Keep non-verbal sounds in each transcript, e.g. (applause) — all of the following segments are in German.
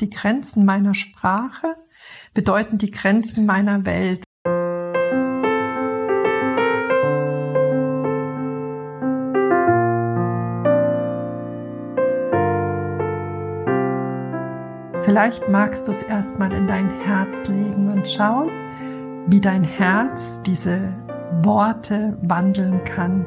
Die Grenzen meiner Sprache bedeuten die Grenzen meiner Welt. Vielleicht magst du es erstmal in dein Herz legen und schauen, wie dein Herz diese Worte wandeln kann.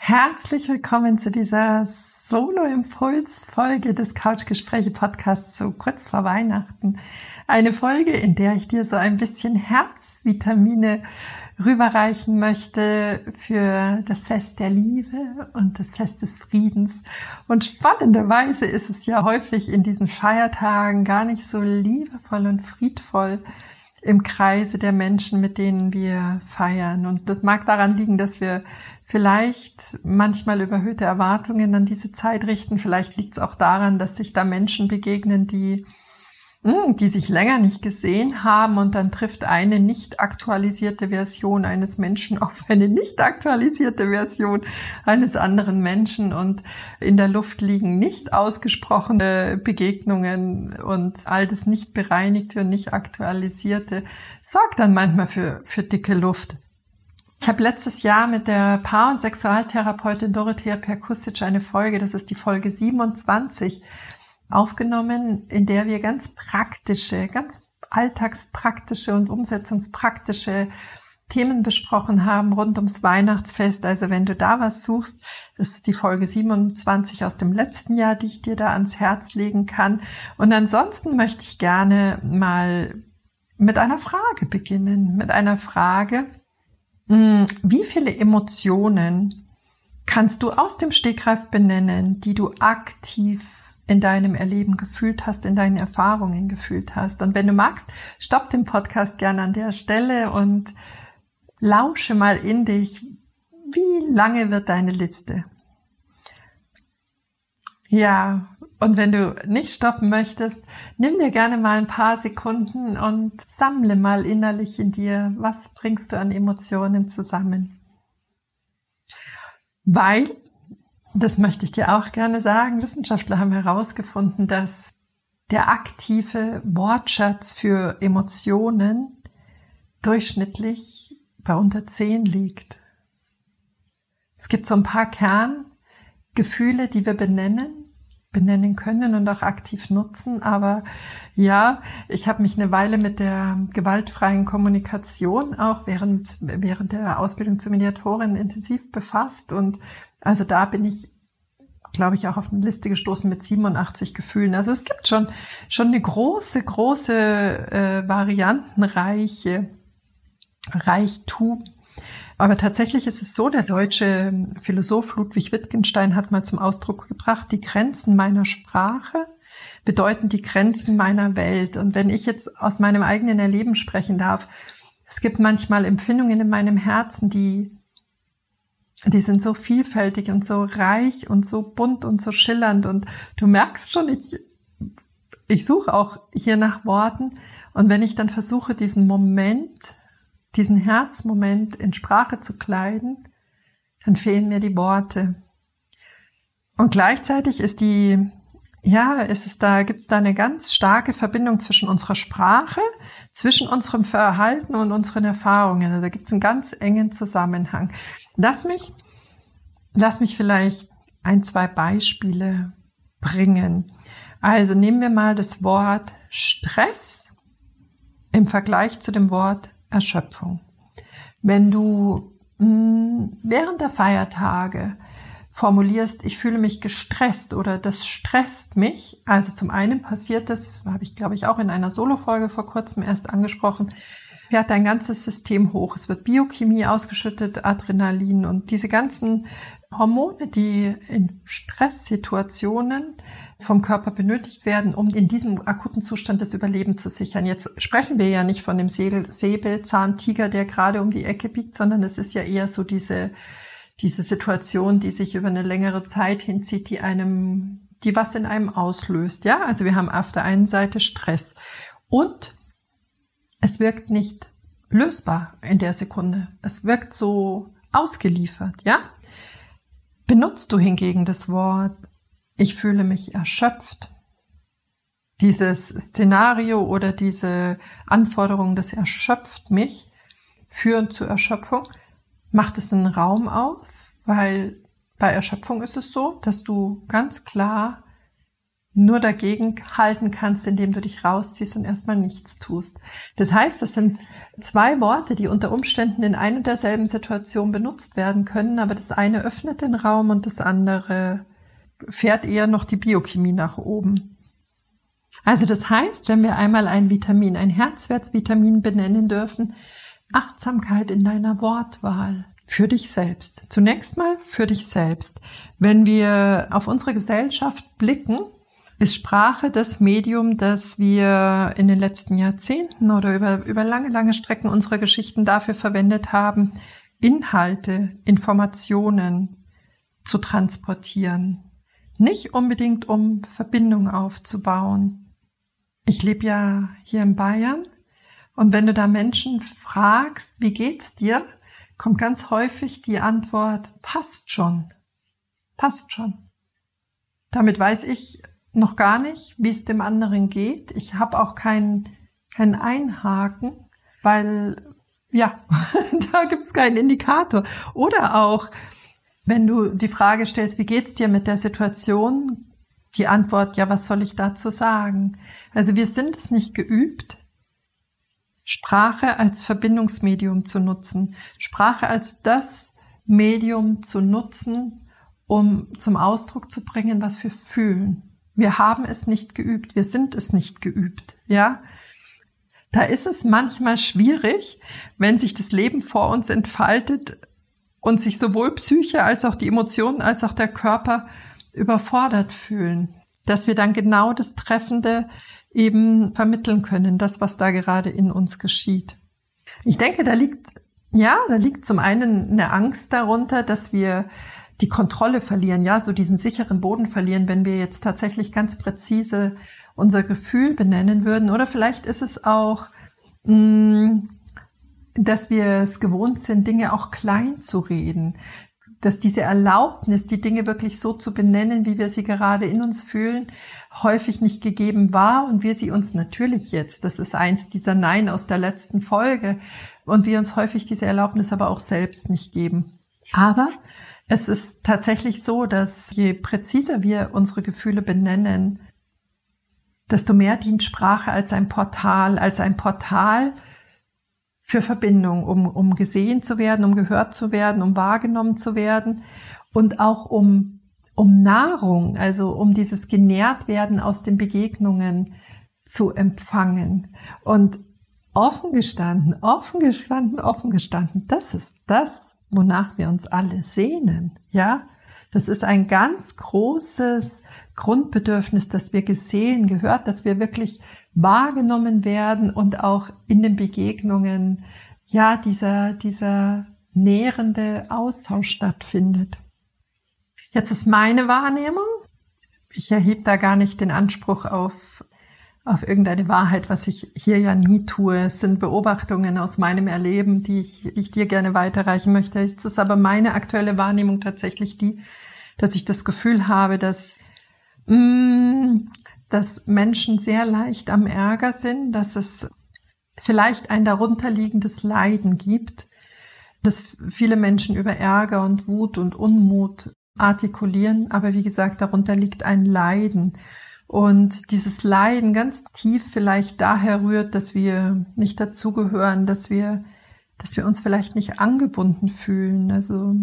Herzlich willkommen zu dieser Solo-Impuls-Folge des Couchgespräche-Podcasts so kurz vor Weihnachten. Eine Folge, in der ich dir so ein bisschen Herzvitamine rüberreichen möchte für das Fest der Liebe und das Fest des Friedens. Und spannenderweise ist es ja häufig in diesen Feiertagen gar nicht so liebevoll und friedvoll, im Kreise der Menschen, mit denen wir feiern. Und das mag daran liegen, dass wir vielleicht manchmal überhöhte Erwartungen an diese Zeit richten. Vielleicht liegt es auch daran, dass sich da Menschen begegnen, die die sich länger nicht gesehen haben und dann trifft eine nicht aktualisierte Version eines Menschen (laughs) auf eine nicht aktualisierte Version eines anderen Menschen und in der Luft liegen nicht ausgesprochene Begegnungen und all das nicht bereinigte und nicht aktualisierte sorgt dann manchmal für, für dicke Luft. Ich habe letztes Jahr mit der Paar- und Sexualtherapeutin Dorothea Perkusic eine Folge, das ist die Folge 27, aufgenommen, in der wir ganz praktische, ganz alltagspraktische und umsetzungspraktische Themen besprochen haben rund ums Weihnachtsfest. Also wenn du da was suchst, das ist die Folge 27 aus dem letzten Jahr, die ich dir da ans Herz legen kann. Und ansonsten möchte ich gerne mal mit einer Frage beginnen, mit einer Frage, hm, wie viele Emotionen kannst du aus dem Stegreif benennen, die du aktiv in deinem Erleben gefühlt hast, in deinen Erfahrungen gefühlt hast. Und wenn du magst, stopp den Podcast gerne an der Stelle und lausche mal in dich, wie lange wird deine Liste? Ja, und wenn du nicht stoppen möchtest, nimm dir gerne mal ein paar Sekunden und sammle mal innerlich in dir, was bringst du an Emotionen zusammen. Weil das möchte ich dir auch gerne sagen. Wissenschaftler haben herausgefunden, dass der aktive Wortschatz für Emotionen durchschnittlich bei unter 10 liegt. Es gibt so ein paar Kerngefühle, die wir benennen, benennen können und auch aktiv nutzen. Aber ja, ich habe mich eine Weile mit der gewaltfreien Kommunikation auch während, während der Ausbildung zur Mediatorin intensiv befasst und also da bin ich, glaube ich, auch auf eine Liste gestoßen mit 87 Gefühlen. Also es gibt schon, schon eine große, große äh, Variantenreiche Reichtum. Aber tatsächlich ist es so, der deutsche Philosoph Ludwig Wittgenstein hat mal zum Ausdruck gebracht, die Grenzen meiner Sprache bedeuten die Grenzen meiner Welt. Und wenn ich jetzt aus meinem eigenen Erleben sprechen darf, es gibt manchmal Empfindungen in meinem Herzen, die die sind so vielfältig und so reich und so bunt und so schillernd und du merkst schon, ich, ich suche auch hier nach Worten und wenn ich dann versuche, diesen Moment, diesen Herzmoment in Sprache zu kleiden, dann fehlen mir die Worte. Und gleichzeitig ist die, ja, ist es da, gibt es da eine ganz starke Verbindung zwischen unserer Sprache, zwischen unserem Verhalten und unseren Erfahrungen. Also da gibt es einen ganz engen Zusammenhang. Lass mich, lass mich vielleicht ein, zwei Beispiele bringen. Also nehmen wir mal das Wort Stress im Vergleich zu dem Wort Erschöpfung. Wenn du mh, hm, während der Feiertage formulierst, ich fühle mich gestresst oder das stresst mich. Also zum einen passiert das, habe ich glaube ich auch in einer Solo-Folge vor kurzem erst angesprochen, fährt dein ganzes System hoch. Es wird Biochemie ausgeschüttet, Adrenalin und diese ganzen Hormone, die in Stresssituationen vom Körper benötigt werden, um in diesem akuten Zustand das Überleben zu sichern. Jetzt sprechen wir ja nicht von dem Säbelzahntiger, der gerade um die Ecke biegt, sondern es ist ja eher so diese, diese Situation, die sich über eine längere Zeit hinzieht, die einem, die was in einem auslöst. Ja, also wir haben auf der einen Seite Stress und es wirkt nicht lösbar in der Sekunde. Es wirkt so ausgeliefert, ja? Benutzt du hingegen das Wort ich fühle mich erschöpft. Dieses Szenario oder diese Anforderung, das erschöpft mich, führen zur Erschöpfung, macht es einen Raum auf, weil bei Erschöpfung ist es so, dass du ganz klar nur dagegen halten kannst, indem du dich rausziehst und erstmal nichts tust. Das heißt, das sind zwei Worte, die unter Umständen in ein und derselben Situation benutzt werden können, aber das eine öffnet den Raum und das andere fährt eher noch die Biochemie nach oben. Also das heißt, wenn wir einmal ein Vitamin, ein Herzwertsvitamin benennen dürfen, Achtsamkeit in deiner Wortwahl für dich selbst. Zunächst mal für dich selbst. Wenn wir auf unsere Gesellschaft blicken, ist Sprache das Medium, das wir in den letzten Jahrzehnten oder über, über lange, lange Strecken unserer Geschichten dafür verwendet haben, Inhalte, Informationen zu transportieren. Nicht unbedingt, um Verbindung aufzubauen. Ich lebe ja hier in Bayern und wenn du da Menschen fragst, wie geht's dir, kommt ganz häufig die Antwort, passt schon. Passt schon. Damit weiß ich noch gar nicht, wie es dem anderen geht. Ich habe auch keinen kein Einhaken, weil ja, (laughs) da gibt's keinen Indikator. Oder auch, wenn du die Frage stellst, wie geht's dir mit der Situation? Die Antwort, ja, was soll ich dazu sagen? Also wir sind es nicht geübt, Sprache als Verbindungsmedium zu nutzen, Sprache als das Medium zu nutzen, um zum Ausdruck zu bringen, was wir fühlen. Wir haben es nicht geübt, wir sind es nicht geübt, ja? Da ist es manchmal schwierig, wenn sich das Leben vor uns entfaltet, und sich sowohl Psyche als auch die Emotionen als auch der Körper überfordert fühlen. Dass wir dann genau das Treffende eben vermitteln können, das, was da gerade in uns geschieht. Ich denke, da liegt, ja, da liegt zum einen eine Angst darunter, dass wir die Kontrolle verlieren, ja, so diesen sicheren Boden verlieren, wenn wir jetzt tatsächlich ganz präzise unser Gefühl benennen würden. Oder vielleicht ist es auch mh, mm, dass wir es gewohnt sind, Dinge auch klein zu reden, dass diese Erlaubnis, die Dinge wirklich so zu benennen, wie wir sie gerade in uns fühlen, häufig nicht gegeben war und wir sie uns natürlich jetzt, das ist eins dieser Nein aus der letzten Folge, und wir uns häufig diese Erlaubnis aber auch selbst nicht geben. Aber es ist tatsächlich so, dass je präziser wir unsere Gefühle benennen, desto mehr dient Sprache als ein Portal, als ein Portal, für Verbindung, um, um gesehen zu werden, um gehört zu werden, um wahrgenommen zu werden und auch um, um Nahrung, also um dieses genährt werden aus den Begegnungen zu empfangen. Und offen gestanden, offen gestanden, offen gestanden, das ist das, wonach wir uns alle sehnen, ja? Das ist ein ganz großes Grundbedürfnis, dass wir gesehen, gehört, dass wir wirklich wahrgenommen werden und auch in den Begegnungen, ja, dieser, dieser nährende Austausch stattfindet. Jetzt ist meine Wahrnehmung. Ich erhebe da gar nicht den Anspruch auf, auf irgendeine Wahrheit, was ich hier ja nie tue. Es sind Beobachtungen aus meinem Erleben, die ich, ich dir gerne weiterreichen möchte. Jetzt ist aber meine aktuelle Wahrnehmung tatsächlich die, dass ich das Gefühl habe, dass mh, mm, dass Menschen sehr leicht am Ärger sind, dass es vielleicht ein darunterliegendes Leiden gibt, dass viele Menschen über Ärger und Wut und Unmut artikulieren, aber wie gesagt, darunter liegt ein Leiden. Und dieses Leiden ganz tief vielleicht daher rührt, dass wir nicht dazugehören, dass wir, dass wir uns vielleicht nicht angebunden fühlen. Also,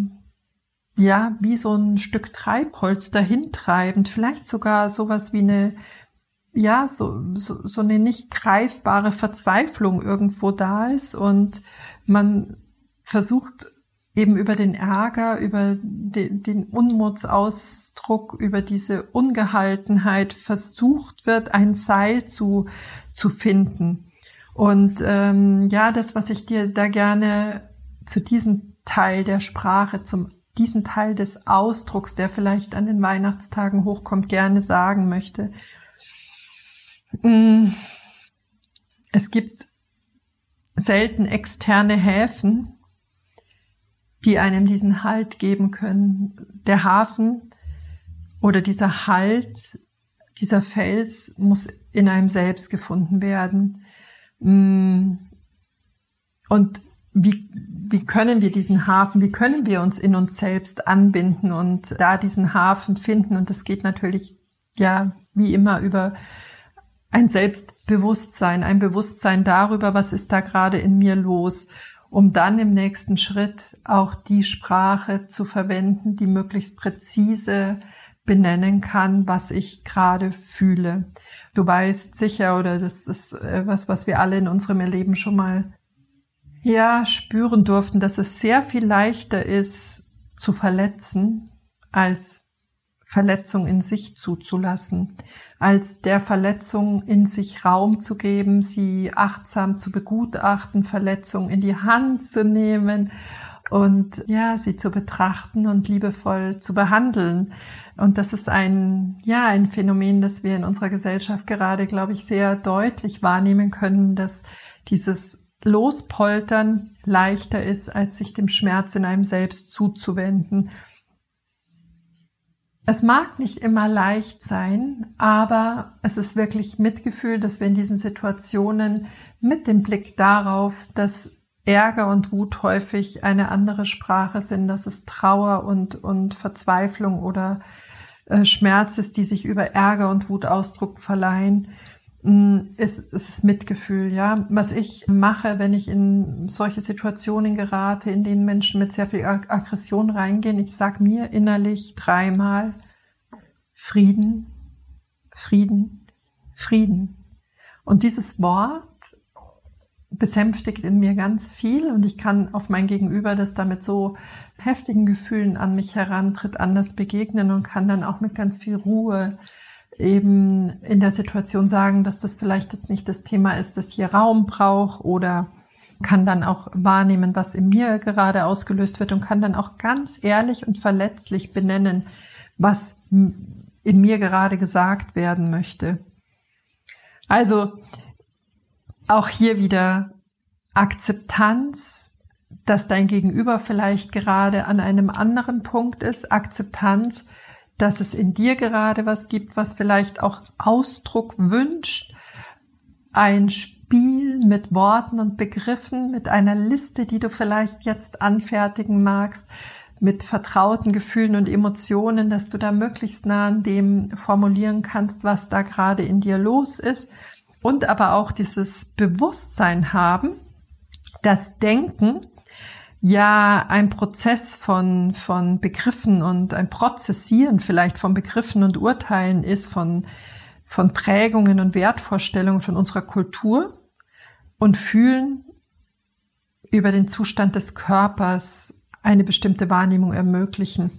ja, wie so ein Stück Treibholz dahintreibend, vielleicht sogar sowas wie eine, ja, so, so, so eine nicht greifbare Verzweiflung irgendwo da ist und man versucht eben über den Ärger, über den, den Unmutsausdruck, über diese Ungehaltenheit versucht wird, ein Seil zu, zu finden. Und ähm, ja, das, was ich dir da gerne zu diesem Teil der Sprache, zum diesen Teil des Ausdrucks, der vielleicht an den Weihnachtstagen hochkommt, gerne sagen möchte. Mm, es gibt selten externe Häfen, die einem diesen Halt geben können. Der Hafen oder dieser Halt, dieser Fels muss in einem selbst gefunden werden. Mm. Und wie, wie können wir diesen Hafen, wie können wir uns in uns selbst anbinden und da diesen Hafen finden? Und das geht natürlich, ja, wie immer über ein Selbstbewusstsein, ein Bewusstsein darüber, was ist da gerade in mir los um dann im nächsten Schritt auch die Sprache zu verwenden, die möglichst präzise benennen kann, was ich gerade fühle. Du weißt sicher, oder das ist äh, was, was wir alle in unserem Leben schon mal ja spüren durften, dass es sehr viel leichter ist zu verletzen, als Verletzung in sich zuzulassen, als der Verletzung in sich Raum zu geben, sie achtsam zu begutachten, Verletzung in die Hand zu nehmen und ja, sie zu betrachten und liebevoll zu behandeln. Und das ist ein, ja, ein Phänomen, das wir in unserer Gesellschaft gerade, glaube ich, sehr deutlich wahrnehmen können, dass dieses Lospoltern leichter ist, als sich dem Schmerz in einem selbst zuzuwenden es mag nicht immer leicht sein, aber es ist wirklich Mitgefühl, dass wir in diesen Situationen mit dem Blick darauf, dass Ärger und Wut häufig eine andere Sprache sind, dass es Trauer und, und Verzweiflung oder äh, Schmerz ist, die sich über Ärger und Wut Ausdruck verleihen, ist, ist es Mitgefühl, ja. Was ich mache, wenn ich in solche Situationen gerate, in denen Menschen mit sehr viel Aggression reingehen, ich sag mir innerlich dreimal, Frieden, Frieden, Frieden. Und dieses Wort besänftigt in mir ganz viel und ich kann auf mein Gegenüber, das damit so heftigen Gefühlen an mich herantritt, anders begegnen und kann dann auch mit ganz viel Ruhe eben in der Situation sagen, dass das vielleicht jetzt nicht das Thema ist, das hier Raum braucht oder kann dann auch wahrnehmen, was in mir gerade ausgelöst wird und kann dann auch ganz ehrlich und verletzlich benennen, was in mir gerade gesagt werden möchte. Also auch hier wieder Akzeptanz, dass dein Gegenüber vielleicht gerade an einem anderen Punkt ist, Akzeptanz, dass es in dir gerade was gibt, was vielleicht auch Ausdruck wünscht, ein Spiel mit Worten und Begriffen, mit einer Liste, die du vielleicht jetzt anfertigen magst, mit vertrauten Gefühlen und Emotionen, dass du da möglichst nah an dem formulieren kannst, was da gerade in dir los ist. Und aber auch dieses Bewusstsein haben, das Denken ja ein Prozess von, von Begriffen und ein Prozessieren vielleicht von Begriffen und Urteilen ist, von, von Prägungen und Wertvorstellungen von unserer Kultur und fühlen über den Zustand des Körpers eine bestimmte Wahrnehmung ermöglichen.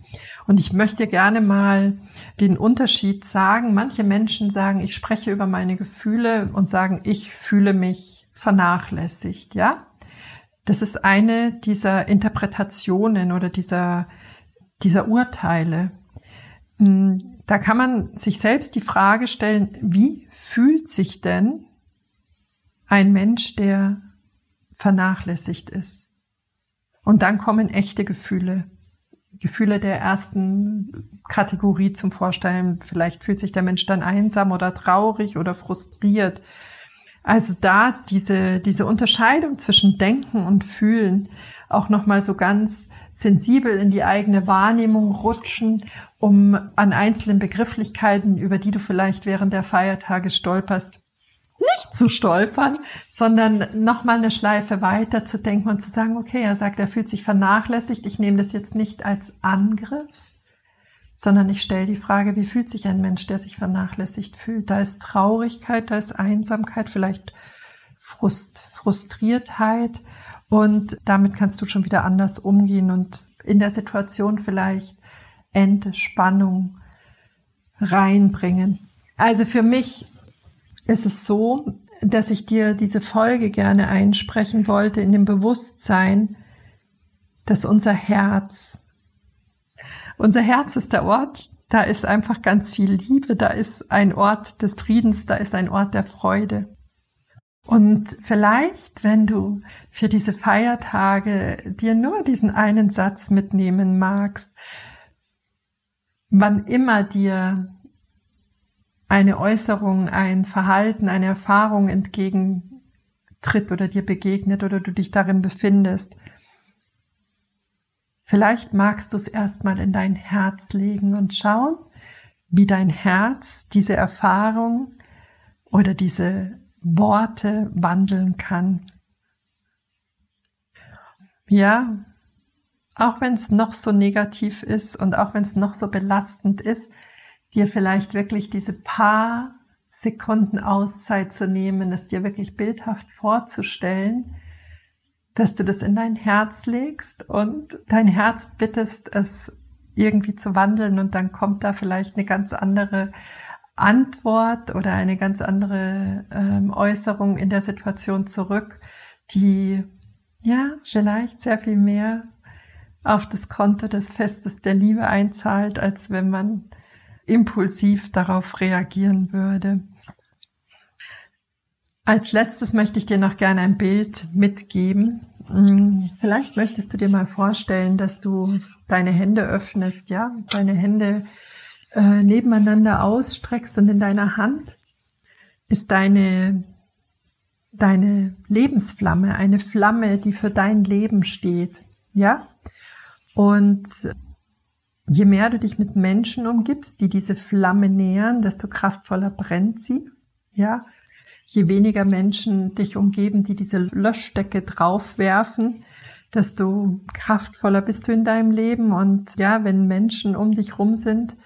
Und ich möchte gerne mal den Unterschied sagen. Manche Menschen sagen, ich spreche über meine Gefühle und sagen, ich fühle mich vernachlässigt, ja? Das ist eine dieser Interpretationen oder dieser, dieser Urteile. Hm, da kann man sich selbst die Frage stellen, wie fühlt sich denn ein Mensch, der vernachlässigt ist? Und dann kommen echte Gefühle. Gefühle der ersten Kategorie zum Vorstellen. Vielleicht fühlt sich der Mensch dann einsam oder traurig oder frustriert. Also da diese, diese Unterscheidung zwischen Denken und Fühlen auch nochmal so ganz sensibel in die eigene Wahrnehmung rutschen um an einzelnen Begrifflichkeiten, über die du vielleicht während der Feiertage stolperst, nicht zu stolpern, sondern nochmal eine Schleife weiter zu denken und zu sagen, okay, er sagt, er fühlt sich vernachlässigt. Ich nehme das jetzt nicht als Angriff, sondern ich stelle die Frage, wie fühlt sich ein Mensch, der sich vernachlässigt fühlt? Da ist Traurigkeit, da ist Einsamkeit, vielleicht Frust, Frustriertheit und damit kannst du schon wieder anders umgehen und in der Situation vielleicht Entspannung reinbringen. Also für mich ist es so, dass ich dir diese Folge gerne einsprechen wollte in dem Bewusstsein, dass unser Herz, unser Herz ist der Ort, da ist einfach ganz viel Liebe, da ist ein Ort des Friedens, da ist ein Ort der Freude. Und vielleicht, wenn du für diese Feiertage dir nur diesen einen Satz mitnehmen magst, wann immer dir eine Äußerung, ein Verhalten, eine Erfahrung entgegentritt oder dir begegnet oder du dich darin befindest. Vielleicht magst du es erstmal in dein Herz legen und schauen, wie dein Herz diese Erfahrung oder diese Worte wandeln kann. Ja, auch wenn es noch so negativ ist und auch wenn es noch so belastend ist, dir vielleicht wirklich diese paar Sekunden Auszeit zu nehmen, es dir wirklich bildhaft vorzustellen, dass du das in dein Herz legst und dein Herz bittest, es irgendwie zu wandeln und dann kommt da vielleicht eine ganz andere Antwort oder eine ganz andere ähm, Äußerung in der Situation zurück, die ja vielleicht sehr viel mehr auf das Konto des Festes der Liebe einzahlt, als wenn man impulsiv darauf reagieren würde. Als letztes möchte ich dir noch gerne ein Bild mitgeben. Hm, vielleicht möchtest du dir mal vorstellen, dass du deine Hände öffnest, ja, deine Hände äh, nebeneinander ausstreckst und in deiner Hand ist deine deine Lebensflamme, eine Flamme, die für dein Leben steht, ja? Und Je mehr du dich mit Menschen umgibst, die diese Flamme nähern, desto kraftvoller brennt sie. Ja. Je weniger Menschen dich umgeben, die diese Löschdecke draufwerfen, desto kraftvoller bist du in deinem Leben. Und ja, wenn Menschen um dich rum sind,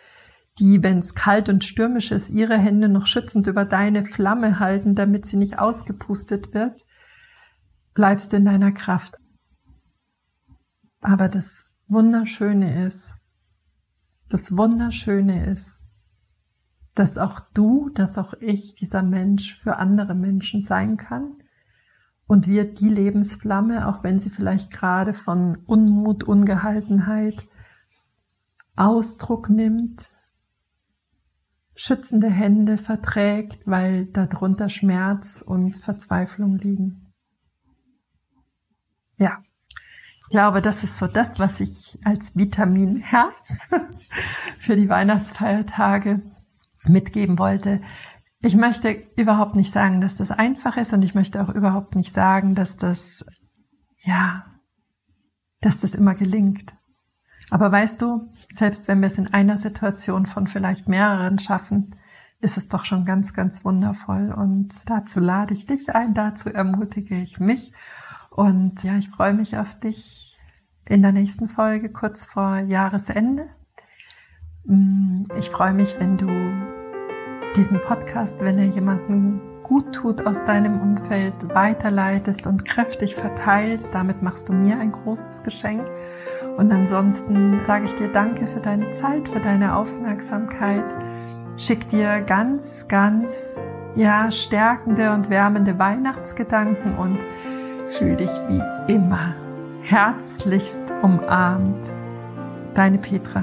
die, wenn es kalt und stürmisch ist, ihre Hände noch schützend über deine Flamme halten, damit sie nicht ausgepustet wird, bleibst du in deiner Kraft. Aber das Wunderschöne ist, das Wunderschöne ist, dass auch du, dass auch ich dieser Mensch für andere Menschen sein kann und wir die Lebensflamme, auch wenn sie vielleicht gerade von Unmut, Ungehaltenheit Ausdruck nimmt, schützende Hände verträgt, weil darunter Schmerz und Verzweiflung liegen. Ja. Ich glaube, das ist so das, was ich als Vitamin Herz (laughs) für die Weihnachtsfeiertage mitgeben wollte. Ich möchte überhaupt nicht sagen, dass das einfach ist und ich möchte auch überhaupt nicht sagen, dass das, ja, dass das immer gelingt. Aber weißt du, selbst wenn wir es in einer Situation von vielleicht mehreren schaffen, ist es doch schon ganz, ganz wundervoll. Und dazu lade ich dich ein, dazu ermutige ich mich. Und ja, ich freue mich auf dich in der nächsten Folge kurz vor Jahresende. Mm, ich freue mich, wenn du diesen Podcast, wenn er jemanden gut tut aus deinem Umfeld, weiterleitest und kräftig verteilst. Damit machst du mir ein großes Geschenk. Und ansonsten sage ich dir Danke für deine Zeit, für deine Aufmerksamkeit. Schick dir ganz, ganz, ja, stärkende und wärmende Weihnachtsgedanken und Fühl dich wie immer herzlichst umarmt. Deine Petra.